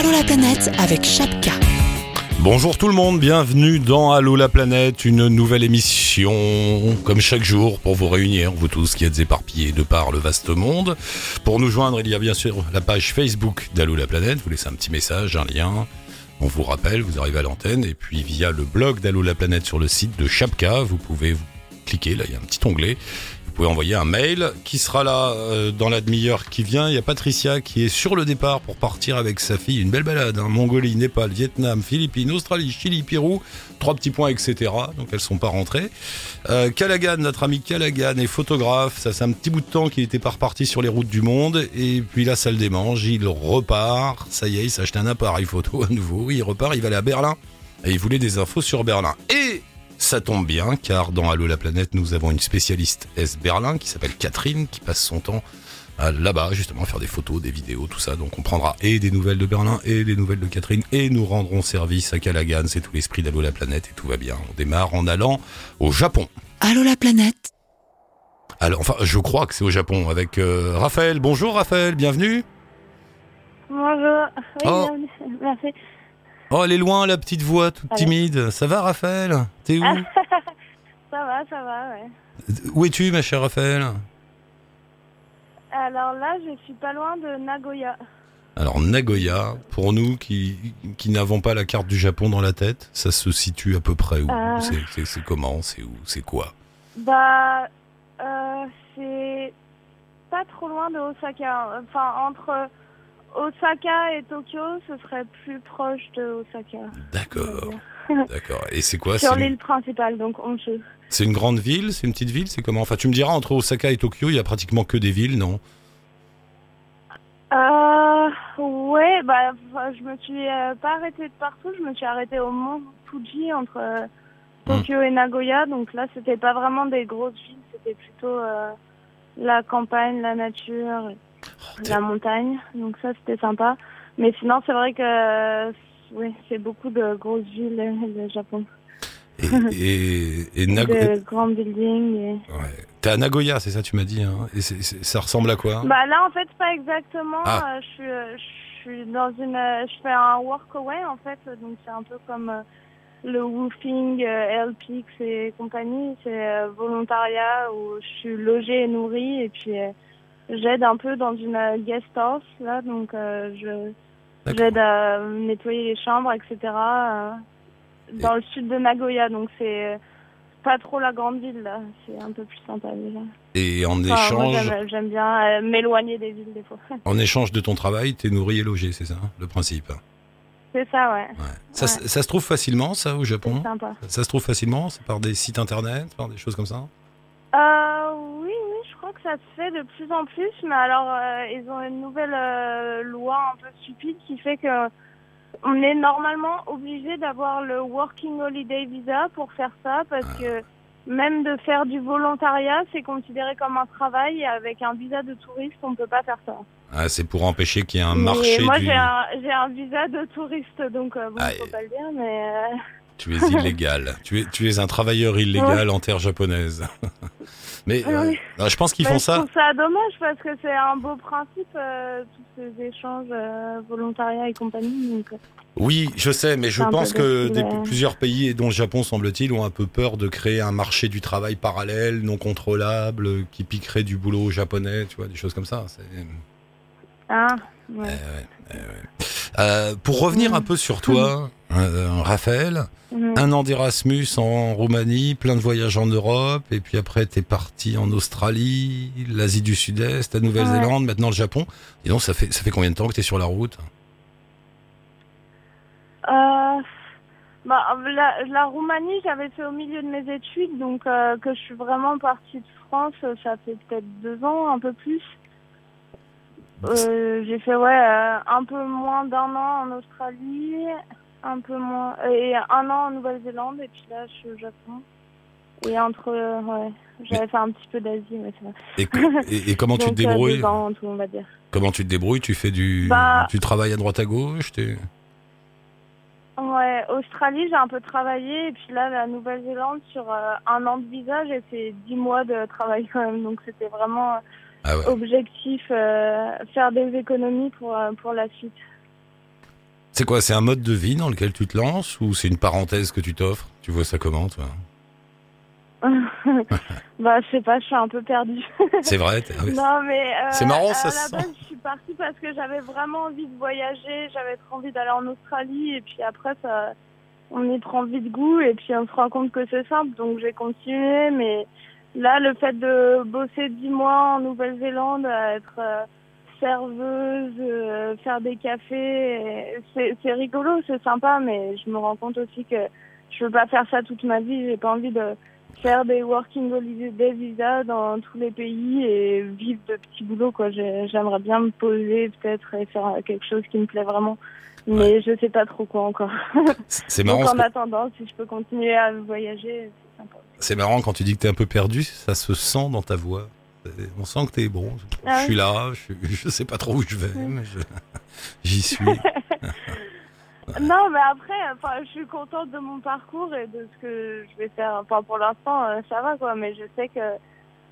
Allô la planète avec Chapka. Bonjour tout le monde, bienvenue dans Allô la planète, une nouvelle émission, comme chaque jour, pour vous réunir, vous tous qui êtes éparpillés de par le vaste monde. Pour nous joindre, il y a bien sûr la page Facebook d'Allô la planète, vous laissez un petit message, un lien, on vous rappelle, vous arrivez à l'antenne, et puis via le blog d'Allô la planète sur le site de Chapka, vous pouvez cliquer, là il y a un petit onglet, vous pouvez envoyer un mail qui sera là euh, dans la demi-heure qui vient. Il y a Patricia qui est sur le départ pour partir avec sa fille. Une belle balade. Hein. Mongolie, Népal, Vietnam, Philippines, Australie, Chili, Pérou. Trois petits points, etc. Donc elles sont pas rentrées. Euh, Callaghan, notre ami Callaghan est photographe. Ça c'est un petit bout de temps qu'il était pas reparti sur les routes du monde. Et puis là, ça le démange. Il repart. Ça y est, il s'est acheté un appareil photo à nouveau. Il repart. Il va aller à Berlin. Et il voulait des infos sur Berlin. Et ça tombe bien, car dans Allo la planète, nous avons une spécialiste S Berlin qui s'appelle Catherine, qui passe son temps là-bas, justement, à faire des photos, des vidéos, tout ça. Donc on prendra et des nouvelles de Berlin et des nouvelles de Catherine et nous rendrons service à Callaghan. C'est tout l'esprit d'Allo la planète et tout va bien. On démarre en allant au Japon. Allô la planète. Alors, enfin, je crois que c'est au Japon avec euh, Raphaël. Bonjour Raphaël, bienvenue. Bonjour. Oui, Oh. bienvenue. merci. Oh, elle est loin, la petite voix toute Allez. timide. Ça va Raphaël? T'es où? Ça va, ça va, ouais. Où es-tu ma chère Raphaël? Alors là, je suis pas loin de Nagoya. Alors Nagoya, pour nous qui, qui n'avons pas la carte du Japon dans la tête, ça se situe à peu près où? Euh. C'est comment? C'est où? C'est quoi? Bah, euh, c'est pas trop loin de Osaka. Enfin, entre Osaka et Tokyo, ce serait plus proche de Osaka. D'accord, d'accord. Et c'est quoi Sur l'île principale, donc Honshu. c'est une grande ville C'est une petite ville C'est comment? Enfin, tu me diras, entre Osaka et Tokyo, il y a pratiquement que des villes, non? Euh, ouais, bah, je me suis euh, pas arrêtée de partout. Je me suis arrêtée au mont Fuji entre euh, Tokyo et Nagoya. Donc là, c'était pas vraiment des grosses villes, c'était plutôt euh, la campagne, la nature, Oh, la montagne. Donc ça, c'était sympa. Mais sinon, c'est vrai que oui, c'est beaucoup de grosses villes le Japon, Et, et, et Nago- de grands buildings. Et... ouais. T'es à Nagoya, c'est ça tu m'as dit hein Et ça ressemble à quoi Bah là, en fait, pas exactement. Ah. Euh, je suis, euh, je suis dans une, euh, je fais un workaway en fait, donc c'est un peu comme le woofing, LPX et compagnie. C'est volontariat où je suis logée et nourrie et puis j'aide un peu dans une euh, guest house là, donc euh, je j'aide à nettoyer les chambres, etc. euh, dans le sud de Nagoya, donc c'est pas trop la grande ville là, c'est un peu plus sympa déjà. Et en Enfin, échange, j'aime- bien m'éloigner des villes des fois. en échange de ton travail, t'es nourri et logé, c'est ça hein, le principe? C'est ça, ouais. Ouais. Ça, Ouais. ça se trouve facilement, ça, au Japon? Sympa. Ça se trouve facilement C'est par des sites internet, par des choses comme ça? Euh, oui, oui, je crois que ça se fait de plus en plus, mais alors euh, ils ont une nouvelle euh, loi un peu stupide qui fait que on est normalement obligé d'avoir le Working Holiday Visa pour faire ça parce que même de faire du volontariat, c'est considéré comme un travail et avec un visa de touriste, on peut pas faire ça. Ah, c'est pour empêcher qu'il y ait un Mais marché moi, du... j'ai un, visa de touriste, donc euh, bon, Ah, faut pas le dire, mais euh, Tu es illégal. tu, es, tu es un travailleur illégal en terre japonaise. Mais Oui. euh, je pense qu'ils bah, font je ça. trouve ça dommage parce que c'est un beau principe, euh, tous ces échanges euh, volontariat et compagnie. Donc, euh, Oui, je sais, mais je pense que des- plusieurs pays, dont le Japon semble-t-il, ont un peu peur de créer un marché du travail parallèle, non contrôlable, qui piquerait du boulot aux japonais, tu vois, des choses comme ça. Ah, ouais. Eh ouais, eh pour revenir Mm. un peu sur toi, euh, Raphaël, Mhm. un an d'Erasmus en Roumanie, plein de voyages en Europe, et puis après t'es parti en Australie, l'Asie du Sud-Est, la Nouvelle-Zélande, maintenant le Japon. Dis donc, ça fait, ça fait combien de temps que t'es sur la route? Euh, bah, la, la Roumanie, j'avais fait au milieu de mes études, donc euh, que je suis vraiment partie de France, ça fait peut-être deux ans, un peu plus. Euh, j'ai fait ouais un peu moins d'un an en Australie, un peu moins et un an en Nouvelle-Zélande et puis là je suis au Japon. Et entre euh, ouais, j'avais fait un petit peu d'Asie, mais c'est vrai. et, que- et- et comment tu te euh, débrouilles ans en tout, on va dire. Comment tu te débrouilles? Tu fais du, Bah- tu travailles à droite à gauche t'es- Ouais, Australie, j'ai un peu travaillé. Et puis là, la Nouvelle-Zélande, sur euh, un an de visa, j'ai fait dix mois de travail quand même. Donc c'était vraiment Ah ouais. objectif, euh, faire des économies pour, euh, pour la suite. C'est quoi C'est un mode de vie dans lequel tu te lances ou c'est une parenthèse que tu t'offres? Tu vois ça comment, toi? Bah, je sais pas, je suis un peu perdue. C'est vrai non, mais. euh, C'est marrant, ça À se la sent. base, je suis partie parce que j'avais vraiment envie de voyager, j'avais trop envie d'aller en Australie, et puis après, ça, on y prend vite goût, et puis on se rend compte que c'est simple, donc j'ai continué, mais là, le fait de bosser dix mois en Nouvelle-Zélande, à être euh, serveuse, euh, faire des cafés, c'est rigolo, c'est sympa, mais je me rends compte aussi que je veux pas faire ça toute ma vie, j'ai pas envie de faire des working holiday visa dans tous les pays et vivre de petits boulots quoi. J'aimerais bien me poser peut-être et faire quelque chose qui me plaît vraiment. Mais je sais pas trop quoi encore. C'est c'est Donc marrant, en attendant, si je peux continuer à voyager, c'est sympa. c'est marrant quand tu dis que t'es un peu perdu, ça se sent dans ta voix. On sent que t'es bon. Ah je suis là, je, je sais pas trop où je vais, mais j'y suis. Non, mais après, enfin, je suis contente de mon parcours et de ce que je vais faire. Enfin, pour l'instant, euh, ça va, quoi. Mais je sais que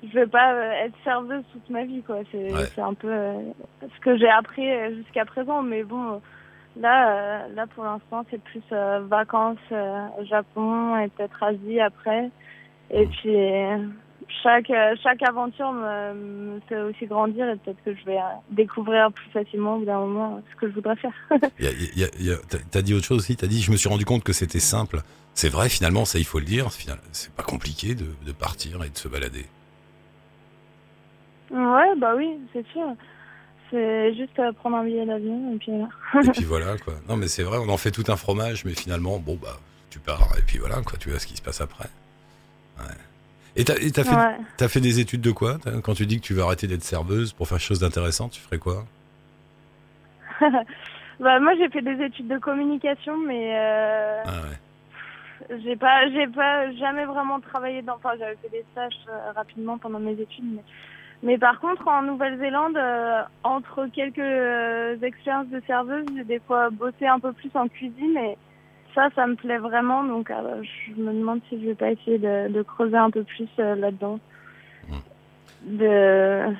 je vais pas euh, être serveuse toute ma vie, quoi. C'est Ouais. un peu euh, ce que j'ai appris jusqu'à présent. Mais bon, là, là, pour l'instant, c'est plus vacances au Japon et peut-être Asie après. Et Mm. puis, chaque, euh, chaque aventure me, me fait aussi grandir et peut-être que je vais euh, découvrir plus facilement au bout d'un moment ce que je voudrais faire. Il y a- il y a- il y a- t'as- T'as dit autre chose aussi, t'as dit je me suis rendu compte que c'était simple. C'est vrai finalement, ça il faut le dire, c'est pas compliqué de, de partir et de se balader. Ouais, bah oui, c'est sûr. C'est juste euh, prendre un billet d'avion et puis voilà. Et puis voilà quoi. Non mais c'est vrai, on en fait tout un fromage, mais finalement, bon bah tu pars et puis voilà quoi, tu vois ce qui se passe après. Ouais. Et t'as fait, Ouais. t'as fait des études de quoi Quand tu dis que tu veux arrêter d'être serveuse pour faire quelque chose d'intéressant, tu ferais quoi? Bah moi j'ai fait des études de communication, mais euh, ah ouais. j'ai pas, j'ai pas jamais vraiment travaillé dans. Enfin, j'avais fait des stages euh, rapidement pendant mes études, mais, mais par contre en Nouvelle-Zélande, euh, entre quelques expériences de serveuse, j'ai des fois bossé un peu plus en cuisine et ça, ça me plaît vraiment. Donc euh, je me demande si je vais pas essayer de, de creuser un peu plus euh, là-dedans. De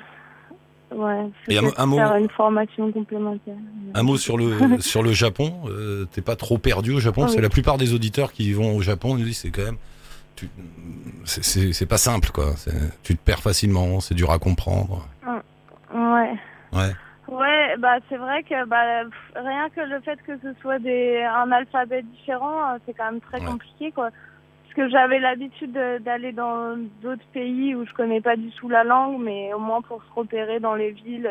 ouais. Et un mot- faire une formation complémentaire. Un mot sur le sur le Japon. euh, T'es pas trop perdu au Japon? Ah Parce que oui. la plupart des auditeurs qui vont au Japon nous disent c'est quand même tu- c'est- pas simple quoi. Tu te perds facilement, c'est dur à comprendre. Ouais. Ouais. Ouais, bah c'est vrai que bah rien que le fait que ce soit des un alphabet différent, euh, c'est quand même très Ouais. compliqué quoi. Parce que j'avais l'habitude de- d'aller dans d'autres pays où je connais pas du tout la langue, mais au moins pour se repérer dans les villes,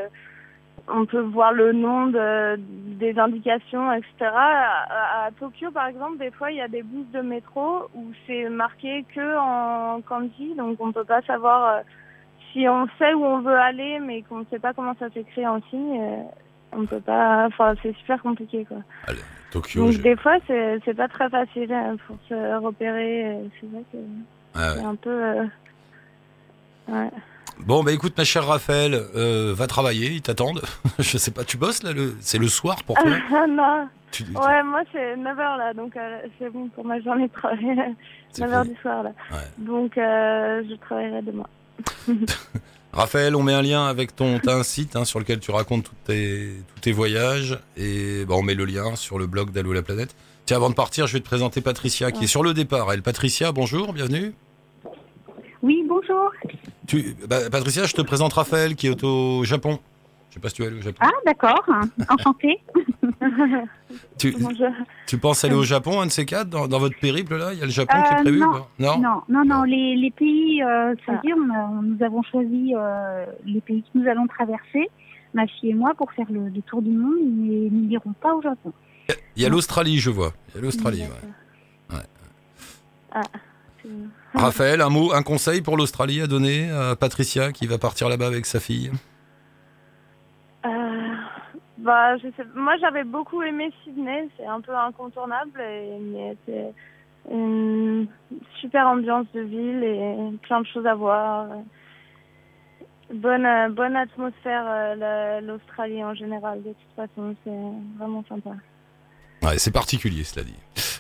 on peut voir le nom de, des indications, etc. À, à Tokyo, par exemple, des fois, il y a des bus de métro où c'est marqué que en kanji, donc on peut pas savoir euh, si on sait où on veut aller, mais qu'on ne sait pas comment ça s'écrit en signe. euh, on peut pas. Enfin, c'est super compliqué, quoi. Tokyo. Donc des fois, c'est pas très facile euh, pour se repérer. euh, C'est vrai que Ah ouais. c'est un peu. euh, Ouais. Bon bah écoute ma chère Raphaël, euh, va travailler, ils t'attendent. Je sais pas, tu bosses là le c'est le soir pour toi? Non. Tu- Ouais, moi c'est 9h là, donc euh, c'est bon pour ma journée de travail. c'est 9h fini. du soir là. Ouais. Donc je travaillerai demain. Raphaël, on met un lien avec ton t'as un site hein, sur lequel tu racontes tous tes tous tes voyages et bah, on met le lien sur le blog d'Allo la planète. Tiens, avant de partir, je vais te présenter Patricia qui est sur le départ. Elle, Patricia, bonjour, bienvenue. Oui, bonjour. Tu, bah, Patricia, je te présente Raphaël qui est au Japon. Je sais pas si tu allé au Japon. Ah, d'accord. Enchantée. tu, Bonjour. tu penses aller au Japon, un de ces quatre, dans, dans votre périple là? Il y a le Japon qui est Euh, prévu non. Non? Non, non, non. Les, les pays, euh, ça veut Ah. nous avons choisi euh, les pays que nous allons traverser, ma fille et moi, pour faire le, le tour du monde, mais nous n'irons pas au Japon. Il y a l'Australie, je vois. Il y a l'Australie. ouais. C'est- Raphaël, un mot, un conseil pour l'Australie à donner à Patricia qui va partir là-bas avec sa fille? Bah, je sais. Moi, j'avais beaucoup aimé Sydney. C'est un peu incontournable, et, mais c'est une super ambiance de ville et plein de choses à voir. Bonne, euh, bonne atmosphère, euh, la- l'Australie en général. De toute façon, c'est vraiment sympa. Ouais, c'est particulier, cela dit.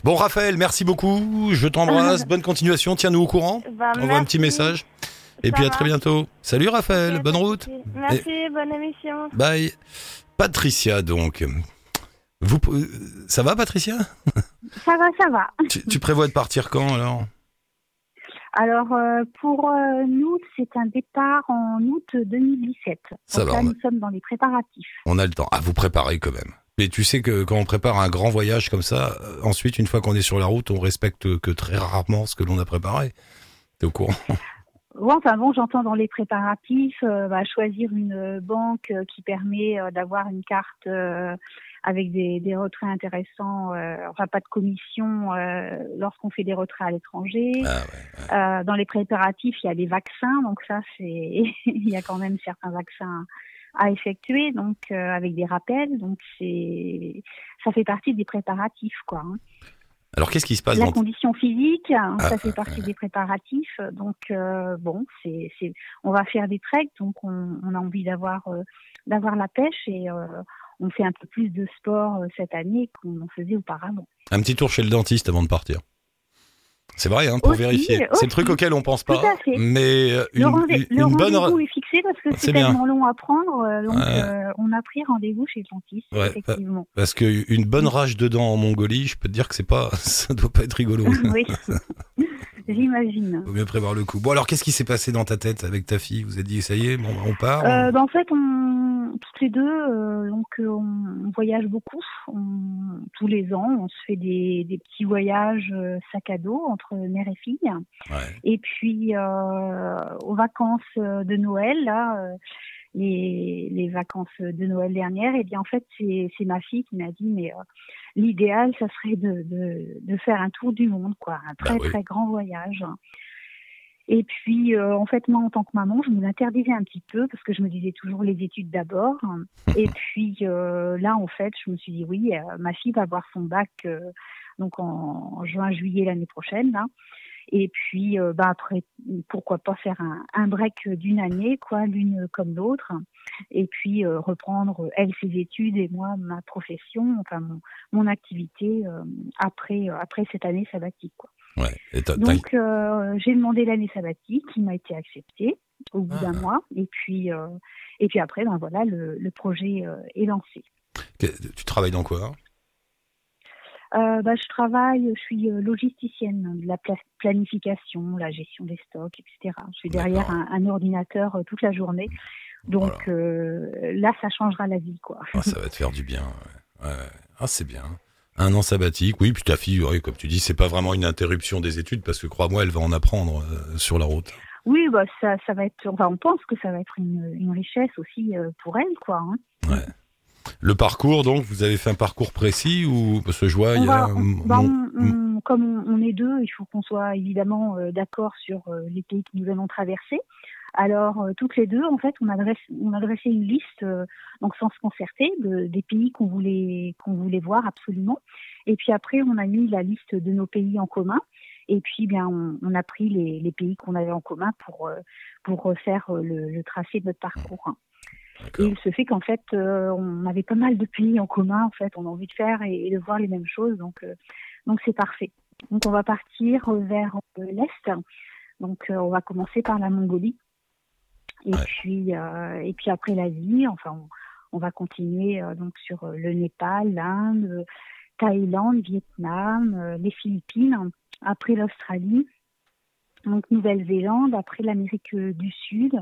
Bon, Raphaël, merci beaucoup. Je t'embrasse. Bonne continuation. Tiens-nous au courant. Bah, Envoie un petit message. Et Ça puis à très bientôt. Salut Raphaël. Bonne route. Merci, bonne émission. Bye. Patricia, donc. Vous, ça va, Patricia? Ça va, ça va. tu, tu prévois de partir quand alors? Alors, euh, pour euh, nous, c'est un départ en août 2017. Ça Donc va, là, a- nous sommes dans les préparatifs. On a le temps. Ah, vous préparez quand même. Mais tu sais que quand on prépare un grand voyage comme ça, euh, ensuite, une fois qu'on est sur la route, on respecte que très rarement ce que l'on a préparé. T'es au courant? Ouais, enfin bon, j'entends dans les préparatifs, euh, bah, choisir une euh, banque euh, qui permet d'avoir une carte euh, avec des, des retraits intéressants, euh, enfin pas de commission euh, lorsqu'on fait des retraits à l'étranger. Ah ouais. Euh, dans les préparatifs, il y a les vaccins, donc ça, c'est il y a quand même certains vaccins à effectuer, donc euh, avec des rappels, donc c'est ça fait partie des préparatifs, quoi. hein. Alors, qu'est-ce qui se passe La dans... condition physique, hein, Ah, ça fait partie des préparatifs, donc euh, bon, c'est c'est on va faire des treks, donc on, on a envie d'avoir euh, d'avoir la pêche et euh, on fait un peu plus de sport cette année qu'on en faisait auparavant. Un petit tour chez le dentiste avant de partir. C'est vrai, hein, pour Aussi, vérifier. C'est le truc auquel on pense Tout pas. à fait. Mais euh, une, le une- le une bonne. rendez-vous est fixé parce que C'est c'est tellement long à prendre, euh, donc Ouais. euh, on a pris rendez-vous chez le dentiste, Ouais, effectivement. Parce qu'une bonne rage de dents en Mongolie, je peux te dire que c'est pas, ça doit pas être rigolo. oui, j'imagine. Faut mieux prévoir le coup. Bon, alors qu'est-ce qui s'est passé dans ta tête avec ta fille? Vous avez dit, ça y est, bon, on part Euh, bah, en fait, on, toutes les deux, euh, donc euh, on, voyage beaucoup. On- tous les ans, on se fait des, des petits voyages euh, sac à dos entre mère et fille. Ouais. Et puis aux vacances de Noël, là, les, les vacances de Noël dernières, et bien en fait, c'est c'est ma fille qui m'a dit, mais euh, l'idéal, ça serait de, de, de faire un tour du monde, quoi, un très Bah oui. très grand voyage. Et puis, euh, en fait, moi, en tant que maman, je me l'interdisais un petit peu parce que je me disais toujours les études d'abord. Et puis euh, là, en fait, je me suis dit oui, euh, ma fille va avoir son bac euh, donc en, en juin-juillet l'année prochaine. Là. Et puis, euh, bah après, pourquoi pas faire un, un break d'une année, quoi, l'une comme l'autre, et puis euh, reprendre elle ses études et moi ma profession, enfin mon, mon activité euh, après après cette année sabbatique, quoi. Ouais. Et Donc euh, j'ai demandé l'année sabbatique, qui m'a été acceptée au bout d'un Ah. mois, et puis euh, et puis après, ben voilà, le, le projet euh, est lancé. tu travailles dans quoi? Bah, je travaille, je suis logisticienne de la pla- planification, la gestion des stocks, etc. Je suis derrière un, un ordinateur toute la journée. Donc là, ça changera la vie, quoi. Ah, Ça va te faire du bien. ouais. Ouais. Ah, c'est bien. Un an sabbatique, oui, puis ta fille, ouais, comme tu dis, c'est pas vraiment une interruption des études parce que crois-moi, elle va en apprendre euh, sur la route. Oui, bah ça, ça va être. Enfin, on pense que ça va être une, une richesse aussi euh, pour elle, quoi. hein. Le parcours, donc, vous avez fait un parcours précis ou parce que je vois, il On y va- a on- bah, mon- on- on- comme on, est deux, il faut qu'on soit évidemment euh, d'accord sur les pays que nous allons traverser. Alors, euh, toutes les deux, en fait, on adresse, on a dressé une liste, euh, donc sans se concerter, de, des pays qu'on voulait, qu'on voulait voir absolument. Et puis après, on a mis la liste de nos pays en commun. Et puis, bien, on, on a pris les, les pays qu'on avait en commun pour, euh, pour refaire euh, le, le tracé de notre parcours. Et il se fait qu'en fait, euh, on avait pas mal de pays en commun. En fait, on a envie de faire et, et de voir les mêmes choses. Donc, euh, donc c'est parfait. Donc, on va partir euh, vers euh, l'est. Donc, euh, on va commencer par la Mongolie. Et Ouais. puis, euh, et puis après l'Asie. Enfin, on, on va continuer euh, donc sur euh, le Népal, l'Inde, Thaïlande, Vietnam, euh, les Philippines. Après l'Australie. Donc, Nouvelle-Zélande. Après l'Amérique du Sud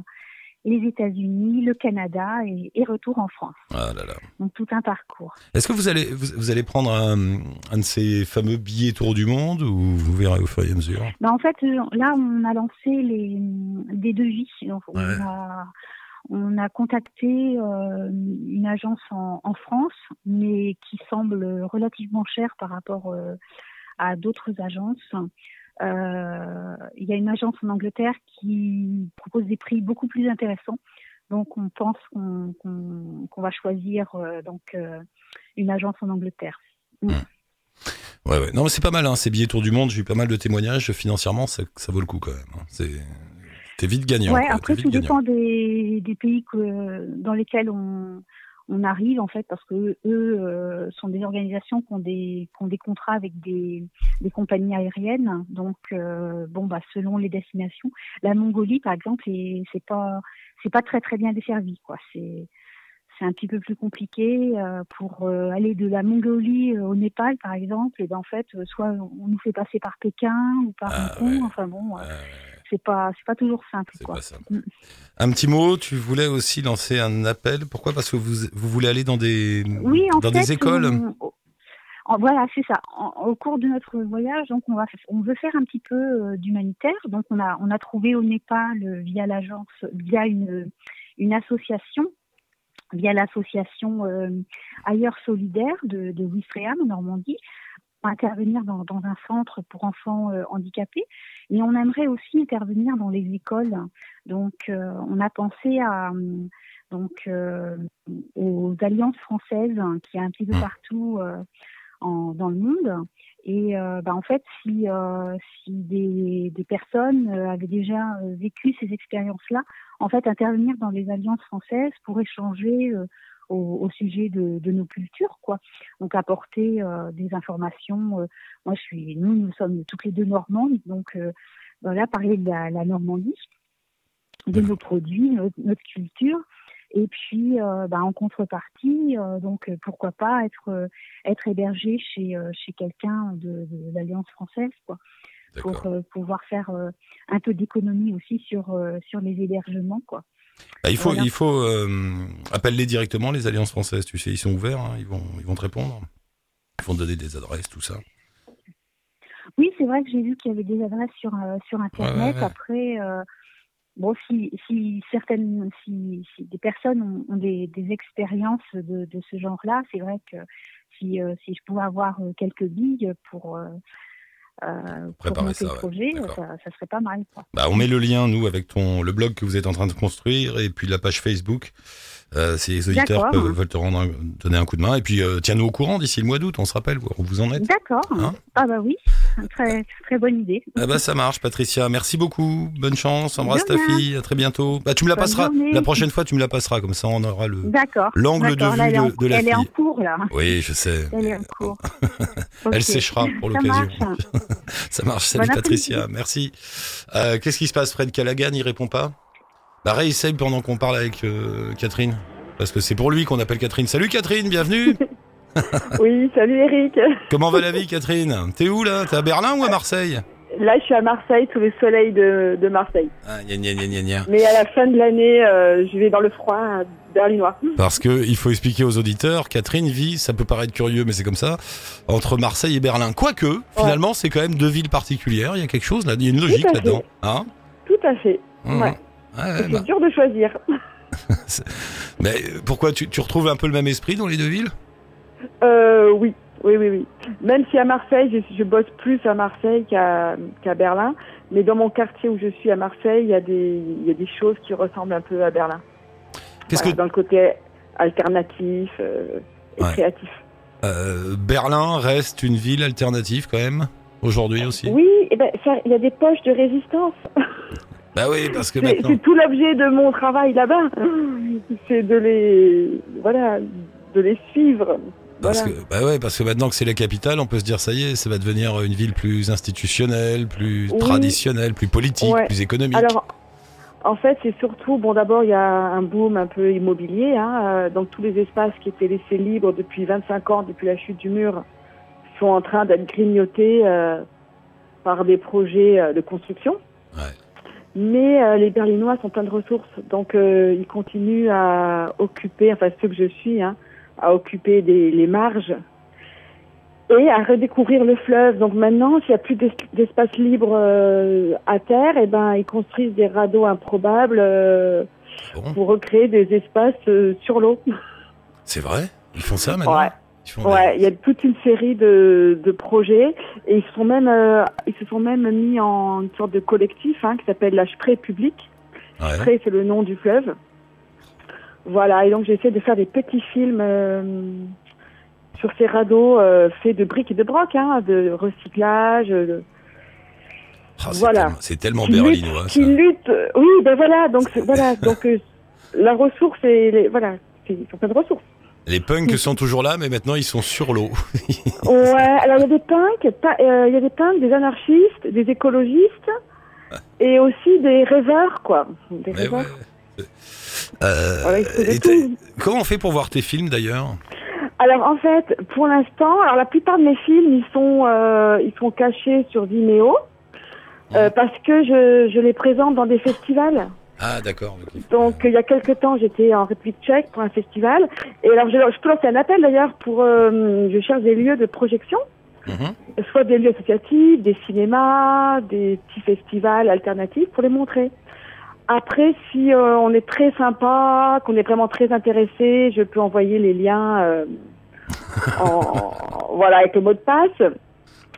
les États-Unis, le Canada et, et retour en France. Ah là là. Donc tout un parcours. Est-ce que vous allez, vous, vous allez prendre un, un de ces fameux billets tour du monde ou vous verrez au fur et à mesure? Ben, en fait, euh, là, on a lancé les, des devis. Donc, on, a, on a contacté euh, une agence en, en France, mais qui semble relativement chère par rapport euh, à d'autres agences. Euh, Il y a une agence en Angleterre qui propose des prix beaucoup plus intéressants. Donc, on pense qu'on va choisir euh, donc euh, une agence en Angleterre. Ouais, ouais. Non, mais c'est pas mal, hein, ces billets tour du monde. J'ai eu pas mal de témoignages. Financièrement, ça, ça vaut le coup quand même. hein. C'est, t'es vite gagnant. Ouais, quoi. après tout gagnant. dépend des, des pays que, dans lesquels on, on arrive en fait, parce que eux euh, sont des organisations qui ont des, qui ont des contrats avec des, des compagnies aériennes. Donc euh, bon bah selon les destinations, la Mongolie par exemple, c'est pas c'est pas très très bien desservi quoi. C'est c'est un petit peu plus compliqué euh, pour euh, aller de la Mongolie euh, au Népal, par exemple. Et ben en fait, soit on nous fait passer par Pékin ou par Ah, Hong Kong. ouais. Enfin bon, Euh, c'est pas c'est pas toujours simple, c'est quoi. pas simple. Mm. Un petit mot, tu voulais aussi lancer un appel. Pourquoi? Parce que vous, vous voulez aller dans des, Oui, dans fait, des écoles on- voilà, c'est ça. En- au cours de notre voyage, donc on va, on veut faire un petit peu euh, d'humanitaire. Donc on a, on a trouvé au Népal euh, via l'agence, via une, une association, via l'association euh, Ailleurs Solidaire de, de en Normandie, intervenir dans, dans un centre pour enfants euh, handicapés. Et on aimerait aussi intervenir dans les écoles. Donc euh, on a pensé à hum, donc euh, aux alliances françaises hein, qui a un petit peu Mm. partout euh, en, dans le monde. Et euh, bah, en fait, si, euh, si des, des personnes euh, avaient déjà euh, vécu ces expériences-là, en fait, intervenir dans les alliances françaises pour échanger euh, au, au sujet de, de nos cultures, quoi. Donc apporter euh, des informations. euh, moi, je suis, nous, nous sommes toutes les deux normandes, donc euh, voilà, parler de la, la Normandie, de nos produits, notre, notre culture. Et puis, euh, bah, en contrepartie, euh, donc pourquoi pas être euh, être hébergé chez chez quelqu'un de, de l'Alliance française, quoi, pour pouvoir faire un peu d'économie aussi sur sur les hébergements, quoi. Bah, il faut, Voilà. il faut euh, appeler directement les alliances françaises. Tu sais, ils sont ouverts, hein, ils vont, ils vont te répondre. Ils vont te donner des adresses, tout ça. Oui, c'est vrai que j'ai vu qu'il y avait des adresses sur euh, sur internet. Ouais, ouais. Après, euh, bon, si si certaines si, si des personnes ont, ont des, des expériences de, de ce genre-là, c'est vrai que si euh, si je pouvais avoir quelques billes pour euh, Préparer ça, ouais. projet, ça, ça serait pas mal. Quoi. Bah, on met le lien, nous, avec ton, le blog que vous êtes en train de construire et puis la page Facebook. Euh, si les auditeurs peuvent, veulent te rendre, donner un coup de main. Et puis, euh, tiens-nous au courant d'ici le mois d'août, on se rappelle où vous en êtes. D'accord. Hein? Ah bah oui, très très bonne idée. Ah bah ça marche, Patricia. Merci beaucoup. Bonne chance. Embrasse ta fille. À très bientôt. Bah tu me la Bonne passeras. journée. La prochaine fois, tu me la passeras. Comme ça, on aura le. L'angle de vue là, en- de- la Elle est en fille. cours là. Oui, je sais. Elle est en cours. Elle séchera pour l'occasion. Ça marche. Salut Bon Patricia. Merci. Euh, Qu'est-ce qui se passe? Fred Callaghan, il répond pas? Bah réessaye pendant qu'on parle avec euh, Catherine. Parce que c'est pour lui qu'on appelle Catherine. Salut Catherine, bienvenue. Oui, salut Eric. Comment va la vie Catherine? T'es où là? T'es à Berlin ou à Marseille? Là, je suis à Marseille, sous le soleil de, de Marseille. ah, gna, gna, gna, gna, gna. Mais à la fin de l'année, euh, je vais dans le froid euh, berlinois. Parce que il faut expliquer aux auditeurs, Catherine vit, ça peut paraître curieux, mais c'est comme ça, entre Marseille et Berlin. Quoique, finalement, c'est quand même deux villes particulières. Il y a quelque chose là, il y a une logique à là-dedans. Hein? Tout à fait. Mmh. Ouais. Ouais, C'est bah, dur de choisir. mais pourquoi tu, tu retrouves un peu le même esprit dans les deux villes? Euh, oui, oui, oui, oui. Même si à Marseille, je, je bosse plus à Marseille qu'à qu'à Berlin. Mais dans mon quartier où je suis à Marseille, il y, a des, il y a des choses qui ressemblent un peu à Berlin. Qu'est-ce Voilà, que Dans le côté alternatif euh, et Ouais. créatif. euh, Berlin reste une ville alternative quand même aujourd'hui aussi? Oui, eh ben, il y a des poches de résistance. Bah oui, parce que maintenant. c'est tout l'objet de mon travail là-bas. C'est de les, voilà, de les suivre. Parce Voilà. que, bah ouais, parce que maintenant que c'est la capitale, on peut se dire ça y est, ça va devenir une ville plus institutionnelle, plus Oui. traditionnelle, plus politique, Ouais. plus économique. Alors, en fait, c'est surtout, bon, d'abord, il y a un boom un peu immobilier. Hein, euh, donc, tous les espaces qui étaient laissés libres depuis 25 ans, depuis la chute du mur, sont en train d'être grignotés euh, par des projets euh, de construction. Ouais. Mais euh, les Berlinois sont pleins de ressources, donc ils continuent à occuper, enfin ceux que je suis, hein, à occuper des, les marges et à redécouvrir le fleuve. Donc maintenant, s'il n'y a plus d'es- d'espace libre euh, à terre, eh ben ils construisent des radeaux improbables euh, Bon, pour recréer des espaces euh, sur l'eau. c'est vrai? Ils font ça maintenant? Ouais. Ils il y a toute une série de, de projets et ils sont même, euh, ils se sont même mis en une sorte de collectif hein, qui s'appelle la Spree Public. Ouais. Spree, c'est le nom du fleuve. Voilà, et donc j'essaie de faire des petits films euh, sur ces radeaux euh, faits de briques et de broc, hein, de recyclage, de, Ah, c'est Voilà. tellement- C'est tellement berlinois ça. qui luttent. euh, Oui, ben voilà, donc voilà, donc euh, la ressource et les, voilà, ils sont plein de ressources. Les punks sont toujours là, mais maintenant ils sont sur l'eau. Ouais, alors il y a des punks, euh, il y a des punks, des anarchistes, des écologistes et aussi des rêveurs, quoi. Des rêveurs. ouais. Euh, comment on fait pour voir tes films d'ailleurs Alors en fait, pour l'instant, alors la plupart de mes films, ils sont, euh, ils sont cachés sur Vimeo euh, parce que je, je les présente dans des festivals. Ah d'accord. Donc il y a quelques temps, j'étais en République tchèque pour un festival. Et alors je, je peux lancer un appel d'ailleurs pour, euh, je cherche des lieux de projection, Mhm. soit des lieux associatifs, des cinémas, des petits festivals alternatifs pour les montrer. Après, si euh, on est très sympa, qu'on est vraiment très intéressé, je peux envoyer les liens euh, en, voilà, avec le mot de passe.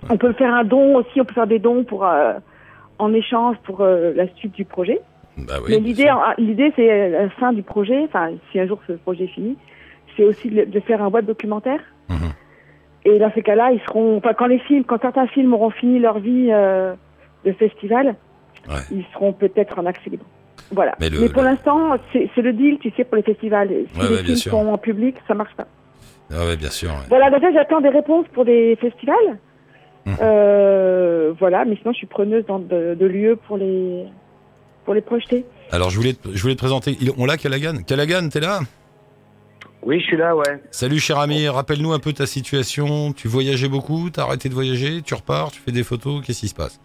On peut faire un don aussi, on peut faire des dons pour, euh, en échange pour la suite du projet. Bah oui. Mais l'idée, l'idée, c'est la fin du projet. Enfin, si un jour ce projet est fini, c'est aussi de, de faire un web documentaire. Mhm. Et dans ces cas-là, ils seront, enfin, quand les films, quand certains films auront fini leur vie de festival, Ouais. ils seront peut-être en accès libre. Voilà. Mais pour l'instant, c'est c'est le deal, tu sais, pour les festivals. Si Ouais, les ouais, films sont en public, ça marche pas. Ah ouais, bien sûr. ouais. Voilà, déjà, j'attends des réponses pour des festivals. Mhm. Euh, voilà, mais sinon, je suis preneuse dans de, de lieux pour les pour les projeter. Alors je voulais, te- je voulais te présenter. Il- On l'a, Callaghan? Callaghan, t'es là? Oui, je suis là, ouais. Salut cher ami, rappelle-nous un peu ta situation. Tu voyageais beaucoup, t'as arrêté de voyager, tu repars, tu fais des photos, qu'est-ce qui se passe?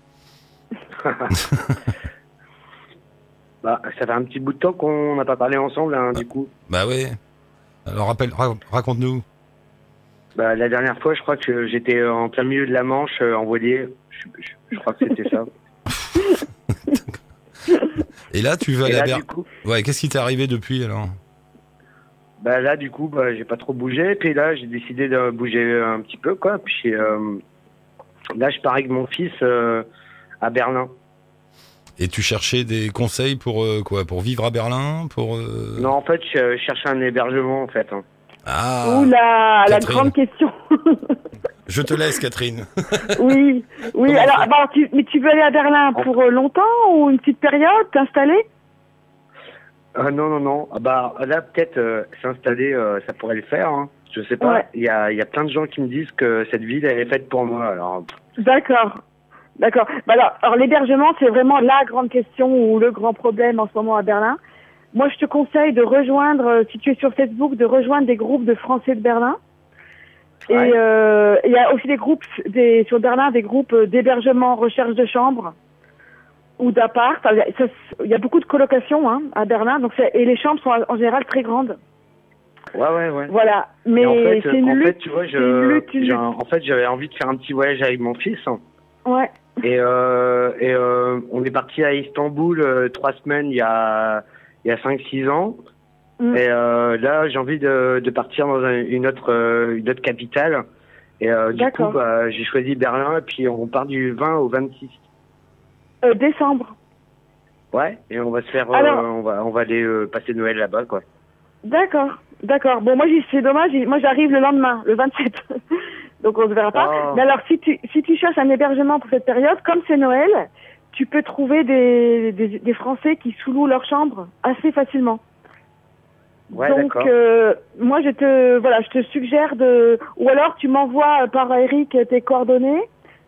Bah, ça fait un petit bout de temps qu'on n'a pas parlé ensemble, hein, du coup. Bah ouais. Alors rappelle, ra- raconte-nous. Bah, la dernière fois, je crois que j'étais en plein milieu de la Manche, euh, en voilier. Je, je- je crois que c'était ça. Et là, tu vas à là, du coup, Ouais, qu'est-ce qui t'est arrivé depuis alors? Bah, là, du coup, bah, j'ai pas trop bougé. Puis là, j'ai décidé de bouger un petit peu, quoi. Puis euh, là, je pars avec mon fils euh, à Berlin. Et tu cherchais des conseils pour euh, quoi Pour vivre à Berlin Pour euh, Non, en fait, je cherchais un hébergement, en fait. hein. Ah, Oula, la grande question. je te laisse, Catherine. oui, oui. Comment Alors, tu, mais tu veux aller à Berlin pour euh, longtemps ou une petite période, t'installer? Non, non, non. Ah, bah, là, peut-être euh, s'installer, euh, ça pourrait le faire. Hein. Je sais pas. Ouais. Il y, a, il y a plein de gens qui me disent que cette ville, elle est faite pour moi. Alors, D'accord. D'accord. Bah alors, alors l'hébergement, c'est vraiment la grande question ou le grand problème en ce moment à Berlin. Moi, je te conseille de rejoindre, euh, si tu es sur Facebook, de rejoindre des groupes de Français de Berlin. Et euh, il y a aussi des groupes des, sur Berlin, des groupes euh, d'hébergement, recherche de chambres ou d'appart. Enfin, Il y a- y beaucoup de colocations hein, à Berlin, donc et les chambres sont en général très grandes. ouais, ouais, ouais. Voilà. Mais Et en fait, c'est une en lutte. fait, tu vois, une lutte, une lutte. en fait, j'avais envie de faire un petit voyage avec mon fils. Ouais. Et, euh, et euh, on est parti à Istanbul euh, trois semaines il y a, il y a 5-6 ans. Mm. Et là, j'ai envie de, de partir dans un- une, autre, une autre capitale. Et du coup, D'accord. bah, j'ai choisi Berlin. Et puis, on part du 20 au 26. Euh, décembre. Ouais, et on va se faire, Alors- on va, on va aller passer Noël là-bas, quoi. D'accord, d'accord. Bon, moi, c'est dommage. Moi, j'arrive le lendemain, le 27. Donc, on se verra pas. Ah. Mais alors, si tu, si tu cherches un hébergement pour cette période, comme c'est Noël, tu peux trouver des, des, des Français qui sous-louent leur chambre assez facilement. Ouais, Donc, euh, moi, je te, voilà, je te suggère de, ou alors tu m'envoies par Eric tes coordonnées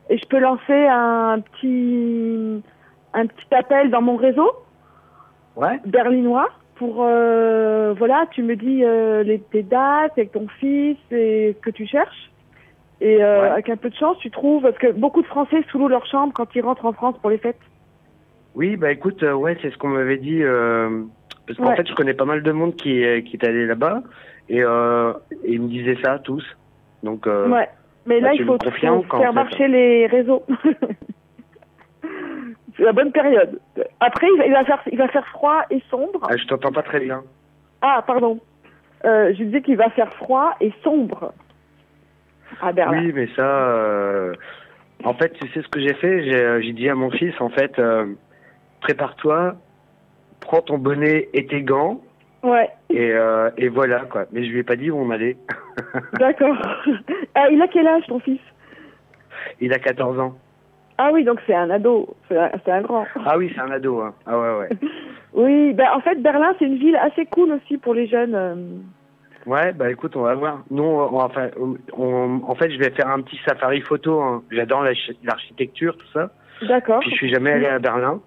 et je peux lancer un petit, un petit appel dans mon réseau Ouais, berlinois pour euh, voilà tu me dis euh, les, tes dates avec ton fils et ce que tu cherches et euh, Ouais. avec un peu de chance tu trouves parce que beaucoup de Français sous-louent leur chambre quand ils rentrent en France pour les fêtes oui, bah écoute, euh, ouais, c'est ce qu'on m'avait dit. Euh, parce qu'en Ouais. fait, je connais pas mal de monde qui, est- qui est allé là-bas. Et, et ils me disaient ça, tous. Donc, ouais mais bah, là tu il faut, faire fait- marcher les réseaux c'est la bonne période après il va, faire il va faire froid et sombre ah, je t'entends pas très bien. ah pardon je disais qu'il va faire froid et sombre à Berlin Oui, mais ça, euh, en fait, tu sais ce que j'ai fait? J'ai euh, dit à mon fils, en fait, euh, prépare-toi, prends ton bonnet et tes gants, ouais et, euh, et voilà, quoi. Mais je lui ai pas dit où on allait. D'accord. Ah, il a quel âge ton fils? Il a 14 ans. Ah oui, donc c'est un ado, c'est un, grand. Ah oui, c'est un ado, hein. Ah ouais, ouais. Oui, ben en fait Berlin c'est une ville assez cool aussi pour les jeunes. Ouais, bah écoute, on va voir. Nous, on, enfin, on- en fait, je vais faire un petit safari photo. hein. J'adore l'archi- l'architecture, tout ça. D'accord. Puis je suis jamais allé à Berlin.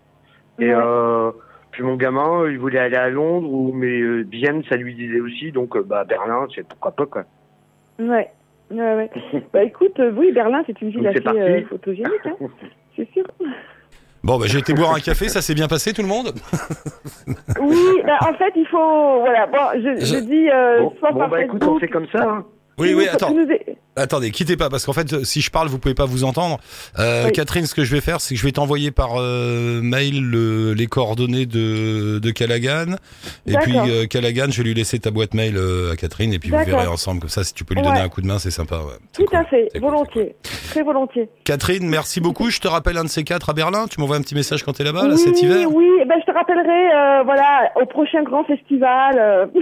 Et Ouais. euh, puis mon gamin, il voulait aller à Londres, ou mais euh, Vienne, ça lui disait aussi, donc euh, bah Berlin, c'est pourquoi pas quoi. Ouais. Ouais, ouais. bah écoute, euh, oui, Berlin, c'est une ville Donc, assez photogénique, hein. c'est sûr. Bon, bah, j'ai été boire un café, ça s'est bien passé tout le monde Oui, bah, en fait, il faut. Voilà, bon, je, je Je- dis euh, Bon, soit bon, par bah écoute, on fait comme ça. hein. Oui, tu oui, attends. tu Attendez, quittez pas, parce qu'en fait, si je parle, vous pouvez pas vous entendre. Euh, Oui. Catherine, ce que je vais faire, c'est que je vais t'envoyer par euh, mail le- les coordonnées de, de Callaghan. Et puis, euh, Callaghan, je vais lui laisser ta boîte mail euh, à Catherine, et puis vous verrez ensemble. Comme ça, si tu peux lui donner un coup de main, c'est sympa. ouais. Tout à fait, cool, volontiers. Très volontiers. Catherine, merci beaucoup. Je te rappelle un de ces quatre à Berlin. Tu m'envoies un petit message quand t'es là-bas, là, oui, cet hiver. oui, eh ben, je te rappellerai, euh, voilà, au prochain grand festival.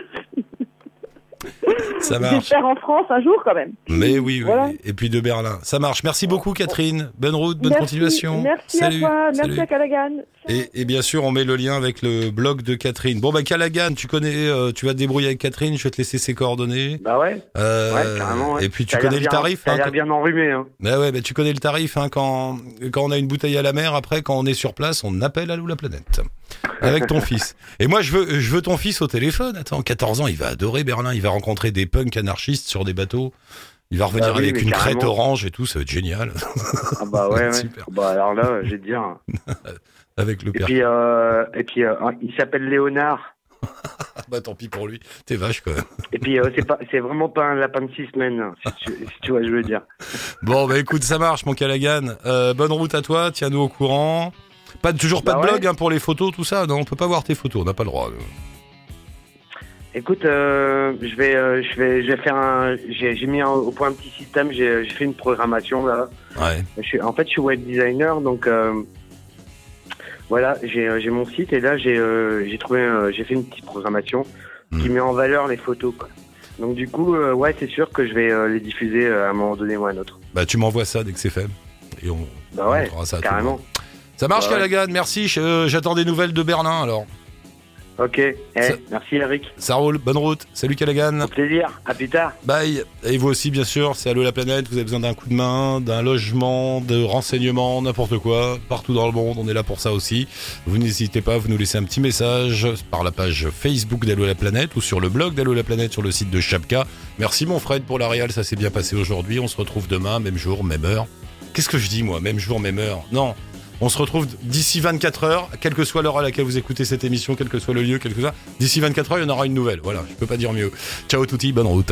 Ça marche. J'espère en France un jour quand même. Mais oui, oui, Voilà. Et puis de Berlin. Ça marche. Merci beaucoup, Catherine. Bonne route, bonne merci, continuation. Merci Salut. à toi, merci Salut. à Callaghan. Et, et bien sûr, on met le lien avec le blog de Catherine. Bon, bah, Callaghan, tu connais, euh, tu vas te débrouiller avec Catherine, je vais te laisser ses coordonnées. Bah ouais, Euh, ouais, carrément. ouais. Et puis, tu Ça connais le tarif, Ça a hein, bien enrhumé, hein. Bah ouais, bah, tu connais le tarif, hein, quand, quand on a une bouteille à la mer, après, quand on est sur place, on appelle Allô la planète. Avec ton fils. Et moi, je veux, je veux ton fils au téléphone. Attends, 14 ans, il va adorer Berlin. Il va rencontrer des punks anarchistes sur des bateaux. Il va revenir Bah oui, avec une crête orange et tout, ça va être génial. Ah bah ouais, ouais. Super. Bah alors là, te dire. Avec le Et père. puis, euh, et puis euh, il s'appelle Léonard. Bah, tant pis pour lui. T'es vache, quand même. Et puis, euh, c'est pas, c'est vraiment pas un lapin de six semaines, hein, si tu, si tu vois, ce que je veux dire. Bon, bah écoute, ça marche, mon Callaghan. Euh, bonne route à toi, tiens-nous au courant. Pas de- toujours pas Bah de ouais. blog hein, pour les photos, tout ça. Non, on peut pas voir tes photos, on n'a pas le droit. Écoute, euh, je vais, euh, je vais, je vais faire un. J'ai, mis un- au point un petit système. J'ai, fait une programmation là. Ouais. Je suis, en fait, je suis web designer, donc euh, voilà, j'ai, mon site et là, j'ai, trouvé, j'ai fait une petite programmation qui Hmm. met en valeur les photos. Quoi. Donc du coup, ouais, c'est sûr que je vais les diffuser à un moment donné ou à un autre. Bah tu m'envoies ça dès que c'est fait. Et on, Bah ouais, ça carrément. Ça marche, Bah ouais. Callaghan, merci. euh, J'attends des nouvelles de Berlin alors. Ok, eh, Ça- merci Eric. Ça roule, bonne route. Salut Callaghan. Au plaisir. À plus tard. Bye. Et vous aussi, bien sûr, c'est Allô la planète. Vous avez besoin d'un coup de main, d'un logement, de renseignements, n'importe quoi. Partout dans le monde, on est là pour ça aussi. Vous n'hésitez pas, vous nous laissez un petit message par la page Facebook d'Allo la planète ou sur le blog d'Allo la planète sur le site de Chapka. Merci mon Fred pour la réal, ça s'est bien passé aujourd'hui. On se retrouve demain, même jour, même heure. Qu'est-ce que je dis moi? Même jour, même heure. Non. On se retrouve d'ici 24 heures, quelle que soit l'heure à laquelle vous écoutez cette émission, quel que soit le lieu, quel que soit. D'ici 24 heures, il y en aura une nouvelle. Voilà, je peux pas dire mieux. Ciao touti, bonne route.